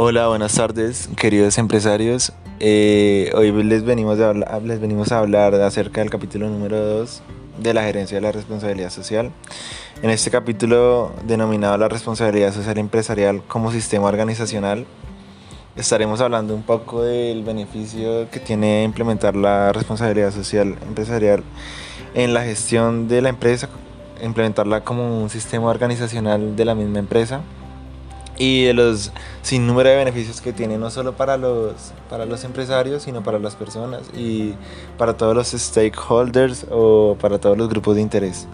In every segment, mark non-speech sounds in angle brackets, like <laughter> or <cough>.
Hola, buenas tardes, queridos empresarios. Eh, hoy les venimos, a hablar, les venimos a hablar acerca del capítulo número 2 de la gerencia de la responsabilidad social. En este capítulo denominado la responsabilidad social empresarial como sistema organizacional, estaremos hablando un poco del beneficio que tiene implementar la responsabilidad social empresarial en la gestión de la empresa, implementarla como un sistema organizacional de la misma empresa y de los sin número de beneficios que tiene no solo para los, para los empresarios, sino para las personas y para todos los stakeholders o para todos los grupos de interés.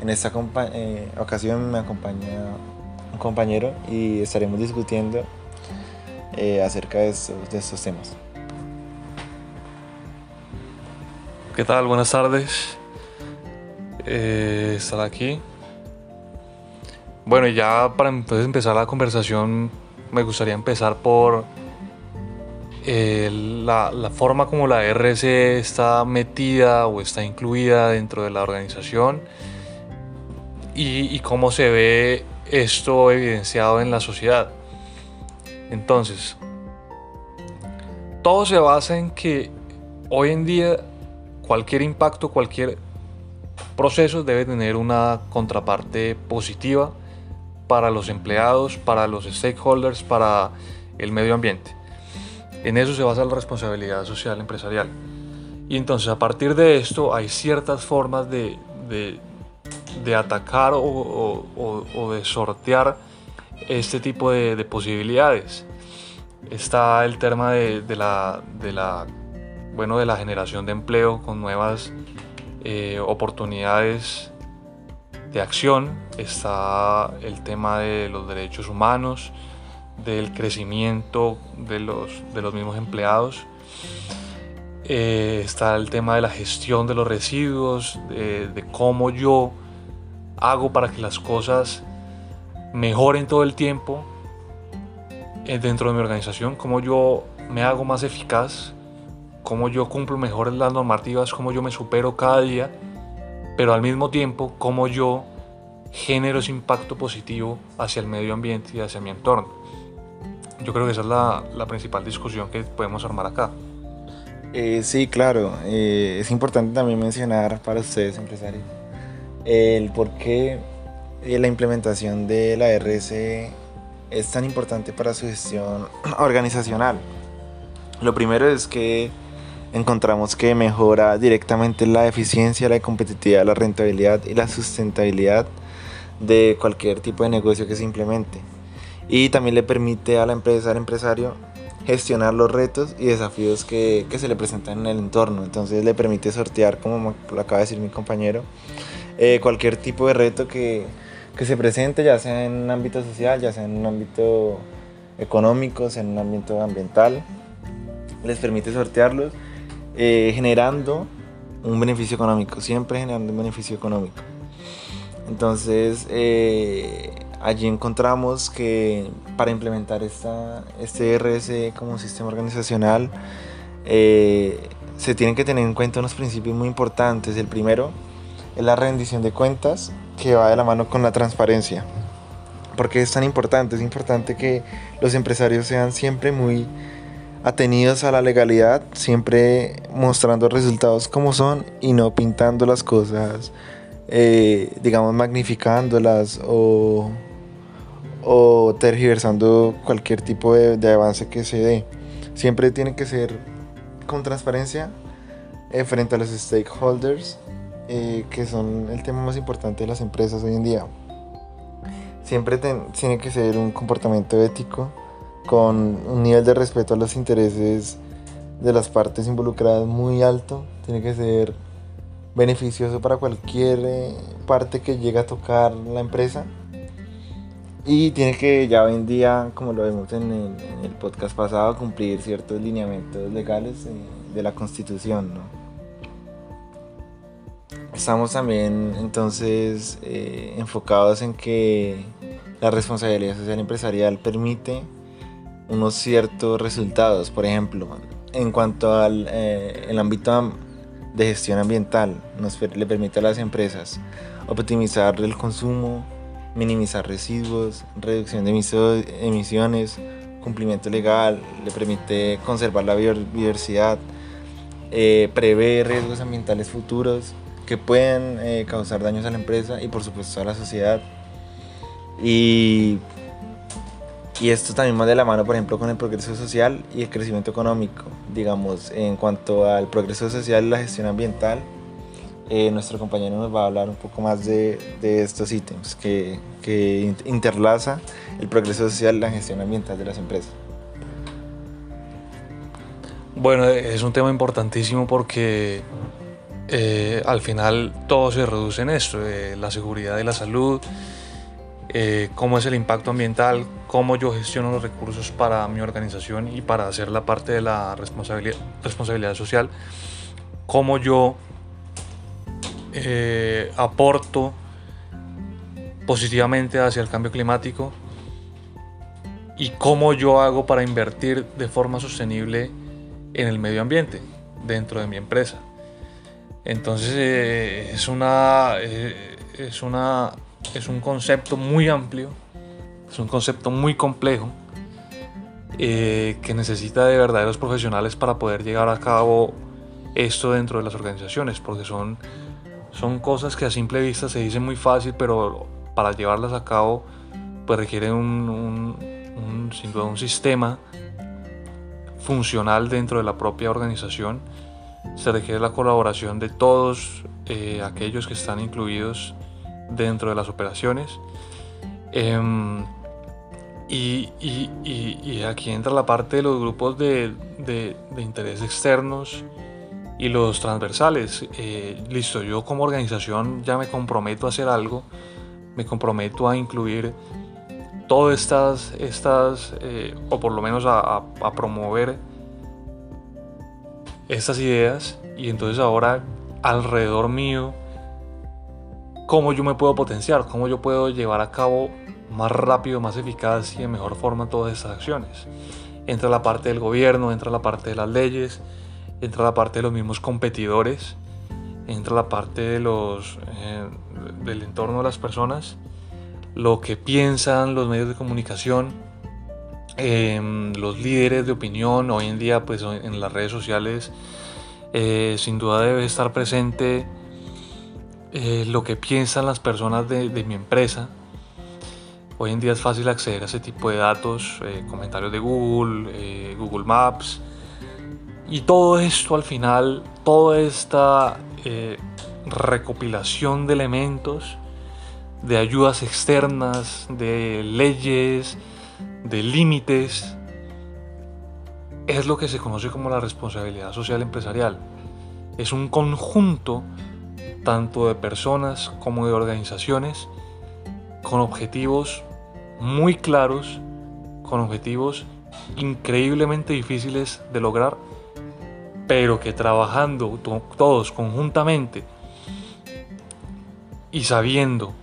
En esta eh, ocasión me acompaña un compañero y estaremos discutiendo eh, acerca de estos, temas. ¿Qué tal? Buenas tardes. Eh, estar aquí bueno, ya para empezar la conversación, me gustaría empezar por eh, la, forma como la RC está metida o está incluida dentro de la organización y, cómo se ve esto evidenciado en la sociedad. Entonces, todo se basa en que hoy en día cualquier impacto, cualquier proceso debe tener una contraparte positiva para los empleados, para los stakeholders, para el medio ambiente. En eso se basa la responsabilidad social empresarial. Y entonces a partir de esto hay ciertas formas de, de, atacar o, o, de sortear este tipo de, posibilidades. Está el tema de, la, de, la, bueno, de la generación de empleo con nuevas eh, oportunidades de acción está el tema de los derechos humanos, del crecimiento de los, de los mismos empleados. Eh, está el tema de la gestión de los residuos, de, cómo yo hago para que las cosas mejoren todo el tiempo eh, dentro de mi organización, cómo yo me hago más eficaz, cómo yo cumplo mejor las normativas, cómo yo me supero cada día pero al mismo tiempo cómo yo genero ese impacto positivo hacia el medio ambiente y hacia mi entorno. Yo creo que esa es la, la principal discusión que podemos armar acá. Eh, sí, claro. Eh, es importante también mencionar para ustedes, empresarios, el por qué eh, la implementación de la RS es tan importante para su gestión <clears throat> organizacional. Lo primero es que encontramos que mejora directamente la eficiencia, la competitividad, la rentabilidad y la sustentabilidad de cualquier tipo de negocio que se implemente. Y también le permite a la empresa, al empresario, gestionar los retos y desafíos que, que se le presentan en el entorno. Entonces le permite sortear, como lo acaba de decir mi compañero, eh, cualquier tipo de reto que, que se presente, ya sea en un ámbito social, ya sea en un ámbito económico, sea en un ámbito ambiental. Les permite sortearlos eh, generando un beneficio económico, siempre generando un beneficio económico. Entonces, eh, allí encontramos que para implementar esta, este RS como sistema organizacional, eh, se tienen que tener en cuenta unos principios muy importantes. El primero es la rendición de cuentas, que va de la mano con la transparencia. porque es tan importante? Es importante que los empresarios sean siempre muy atenidos a la legalidad, siempre mostrando resultados como son y no pintando las cosas, eh, digamos, magnificándolas o, o tergiversando cualquier tipo de, avance que se dé. Siempre tiene que ser con transparencia eh, frente a los stakeholders, eh, que son el tema más importante de las empresas hoy en día. Siempre tiene que ser un comportamiento ético con un nivel de respeto a los intereses de las partes involucradas muy alto. Tiene que ser beneficioso para cualquier eh, parte que llegue a tocar la empresa. Y tiene que ya hoy en día, como lo vemos en el, podcast pasado, cumplir ciertos lineamientos legales eh, de la constitución. Estamos también entonces eh, enfocados en que la responsabilidad social empresarial permite unos ciertos resultados. Por ejemplo, en cuanto al eh, el ámbito de gestión ambiental, nos le permite a las empresas optimizar el consumo, minimizar residuos, reducción de emisiones, cumplimiento legal, le permite conservar la biodiversidad, eh, prevé riesgos ambientales futuros que pueden eh, causar daños a la empresa y por supuesto a la sociedad. Y, y esto también va de la mano, por ejemplo, con el progreso social y el crecimiento económico. Digamos, en cuanto al progreso social y la gestión ambiental, eh, nuestro compañero nos va a hablar un poco más de, de estos ítems que, que interlaza el progreso social y la gestión ambiental de las empresas. Bueno, es un tema importantísimo porque eh, al final todo se reduce en esto, eh, la seguridad y la salud, eh, cómo es el impacto ambiental, cómo yo gestiono los recursos para mi organización y para hacer la parte de la responsabilidad, social, cómo yo aporto positivamente hacia el cambio climático y cómo yo hago para invertir de forma sostenible en el medio ambiente dentro de mi empresa. Entonces eh, es, una, eh, es, una, es un concepto muy amplio, es un concepto muy complejo eh, que necesita de verdaderos profesionales para poder llevar a cabo esto dentro de las organizaciones, porque son, son cosas que a simple vista se dicen muy fácil, pero para llevarlas a cabo pues requieren un, un, duda un sistema funcional dentro de la propia organización. Se requiere la colaboración de todos eh, aquellos que están incluidos dentro de las operaciones. Em, y, y, y, aquí entra la parte de los grupos de, de, de interés externos y los transversales. Eh, listo, yo como organización ya me comprometo a hacer algo, me comprometo a incluir todas estas, estas eh, o por lo menos a, promover estas ideas y entonces ahora alrededor mío, cómo yo me puedo potenciar, cómo yo puedo llevar a cabo más rápido, más eficaz y de mejor forma todas estas acciones. Entra la parte del gobierno, entra la parte de las leyes, entra la parte de los mismos competidores, entra la parte de los, eh, del entorno de las personas lo que piensan los medios de comunicación, em, los líderes de opinión, hoy en día pues en las redes sociales eh, sin duda debe estar presente eh, lo que piensan las personas de, mi empresa. Hoy en día es fácil acceder a ese tipo de datos, eh, comentarios de Google, Google Maps. Y todo esto al final, toda esta recopilación de elementos de ayudas externas, de leyes, de límites, es lo que se conoce como la responsabilidad social empresarial. Es un conjunto tanto de personas como de organizaciones con objetivos muy claros, con objetivos increíblemente difíciles de lograr, pero que trabajando todos conjuntamente y sabiendo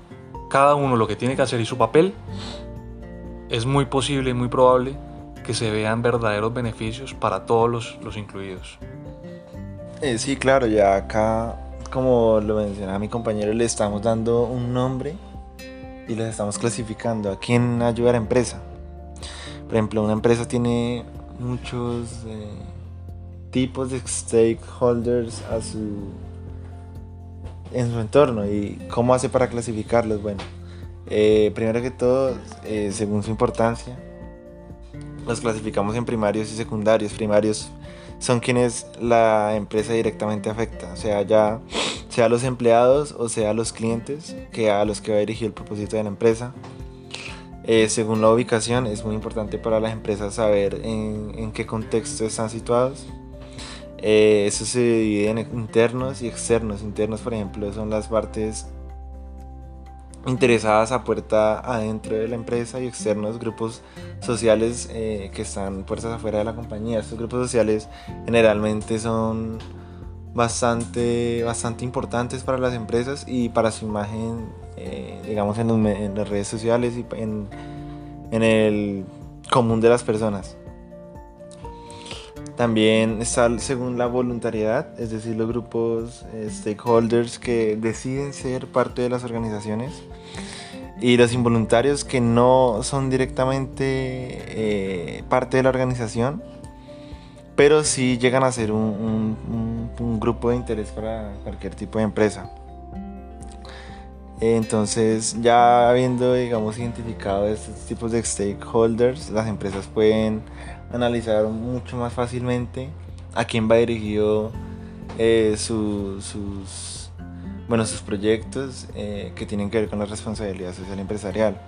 cada uno lo que tiene que hacer y su papel, es muy posible y muy probable que se vean verdaderos beneficios para todos los, incluidos. Eh, sí, claro, ya acá, como lo mencionaba mi compañero, le estamos dando un nombre y les estamos clasificando a quién ayuda a la empresa. Por ejemplo, una empresa tiene muchos eh, tipos de stakeholders a su en su entorno y cómo hace para clasificarlos. Bueno, eh, primero que todo, eh, según su importancia, los clasificamos en primarios y secundarios. Primarios son quienes la empresa directamente afecta, sea, ya sea los empleados o sea los clientes que a los que va dirigido el propósito de la empresa. Eh, según la ubicación, es muy importante para las empresas saber en, en qué contexto están situados eh, eso se divide en internos y externos. Internos, por ejemplo, son las partes interesadas a puerta adentro de la empresa y externos grupos sociales eh, que están puertas afuera de la compañía. Estos grupos sociales generalmente son bastante, bastante importantes para las empresas y para su imagen, eh, digamos, en, en, las redes sociales y en, en el común de las personas. También está según la voluntariedad, es decir, los grupos eh, stakeholders que deciden ser parte de las organizaciones. y los involuntarios que no son directamente eh, parte de la organización, pero sí llegan a ser un, grupo de interés para cualquier tipo de empresa. Entonces, ya habiendo, digamos, identificado estos tipos de stakeholders, las empresas pueden analizar mucho más fácilmente a quién va dirigido eh, sus, bueno, sus proyectos eh, que tienen que ver con la responsabilidad social empresarial.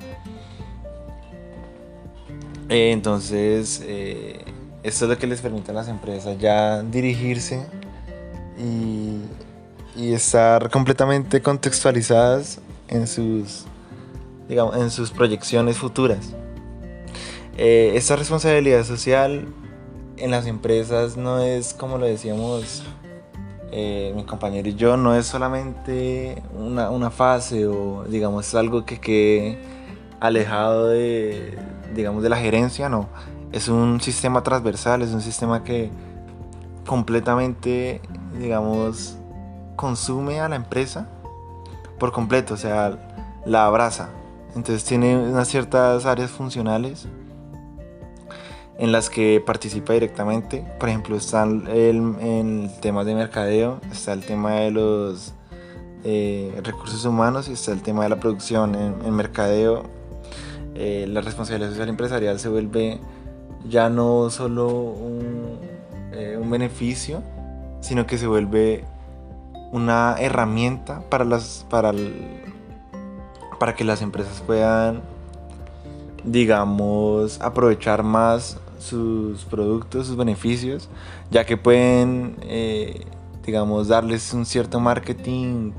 Eh, entonces, esto es lo que les permite a las empresas ya dirigirse y, y estar completamente contextualizadas en sus, digamos, en sus proyecciones futuras. esta responsabilidad social en las empresas no es como lo decíamos eh, mi compañero y yo, no es solamente una, una, fase o digamos algo que quede alejado de, digamos, de la gerencia, no. Es un sistema transversal, es un sistema que completamente, digamos, consume a la empresa por completo, o sea, la abraza. Entonces tiene unas ciertas áreas funcionales en las que participa directamente. Por ejemplo, está el, el tema de mercadeo, está el tema de los eh, recursos humanos y está el tema de la producción. En, mercadeo, eh, la responsabilidad social empresarial se vuelve ya no solo un, eh, un beneficio, sino que se vuelve una herramienta para, las, para, para que las empresas puedan digamos, aprovechar más sus productos, sus beneficios, ya que pueden, eh, digamos, darles un cierto marketing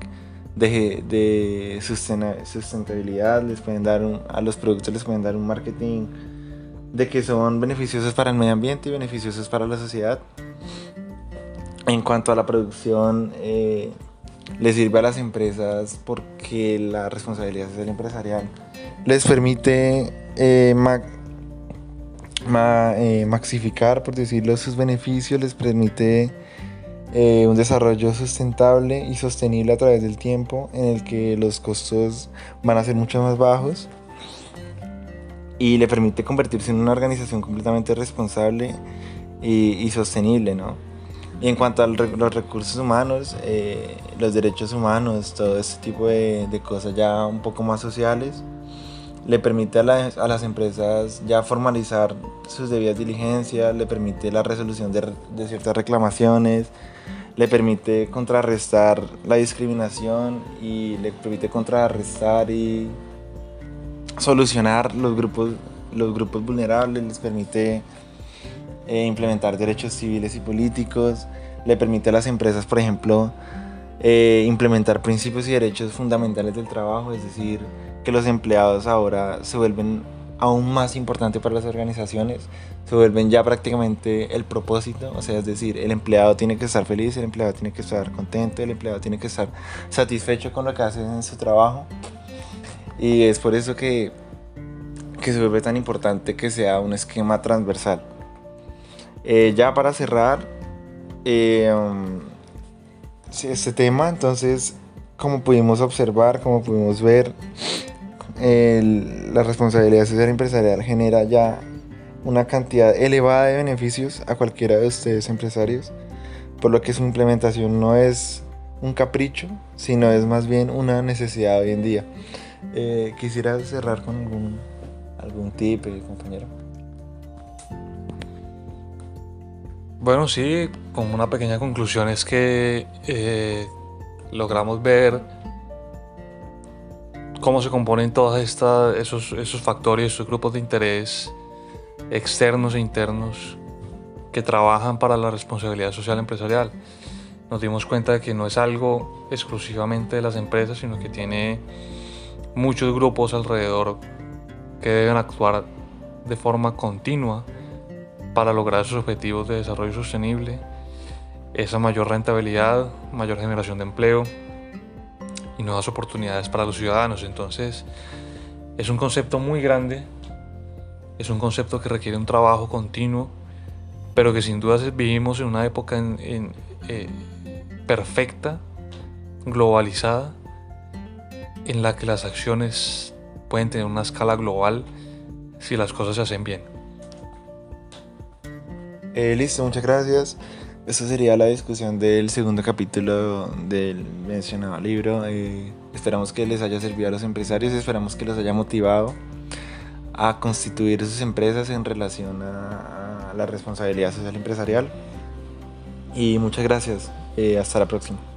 de, de sustentabilidad, les pueden dar a los productos les pueden dar un marketing de que son beneficiosos para el medio ambiente y beneficiosos para la sociedad. En cuanto a la producción, eh, les sirve a las empresas porque la responsabilidad social empresarial les permite eh, eh, maxificar, por decirlo, sus beneficios, les permite eh, un desarrollo sustentable y sostenible a través del tiempo en el que los costos van a ser mucho más bajos y le permite convertirse en una organización completamente responsable y, sostenible, ¿no? Y en cuanto a los recursos humanos, eh, los derechos humanos, todo este tipo de, de cosas ya un poco más sociales, le permite a, las empresas ya formalizar sus debidas diligencias, le permite la resolución de, ciertas reclamaciones, le permite contrarrestar la discriminación y le permite contrarrestar y solucionar los grupos, los grupos vulnerables, les permite eh, implementar derechos civiles y políticos, le permite a las empresas, por ejemplo, eh, implementar principios y derechos fundamentales del trabajo, es decir, que los empleados ahora se vuelven aún más importantes para las organizaciones, se vuelven ya prácticamente el propósito, o sea, es decir, el empleado tiene que estar feliz, el empleado tiene que estar contento, el empleado tiene que estar satisfecho con lo que hace en su trabajo. Y es por eso que, que se vuelve tan importante que sea un esquema transversal. Eh, ya para cerrar eh, um, este tema, entonces, como pudimos observar, como pudimos ver, la responsabilidad social empresarial genera ya una cantidad elevada de beneficios a cualquiera de ustedes empresarios, por lo que su implementación no es un capricho, sino es más bien una necesidad hoy en día. Eh, quisiera cerrar con algún, algún tip, eh, compañero. Bueno, sí, como una pequeña conclusión es que eh, logramos ver cómo se componen todos esos, esos factores, esos grupos de interés externos e internos que trabajan para la responsabilidad social empresarial. Nos dimos cuenta de que no es algo exclusivamente de las empresas, sino que tiene muchos grupos alrededor que deben actuar de forma continua para lograr sus objetivos de desarrollo sostenible, esa mayor rentabilidad, mayor generación de empleo, y nuevas oportunidades para los ciudadanos. Entonces, es un concepto muy grande, es un concepto que requiere un trabajo continuo, pero que sin duda vivimos en una época en, eh, perfecta, globalizada, en la que las acciones pueden tener una escala global si las cosas se hacen bien. Eh, listo, muchas gracias. Esta sería la discusión del segundo capítulo del mencionado libro. Eh, esperamos que les haya servido a los empresarios, esperamos que los haya motivado a constituir sus empresas en relación a, la responsabilidad social empresarial. Y muchas gracias. Eh, hasta la próxima.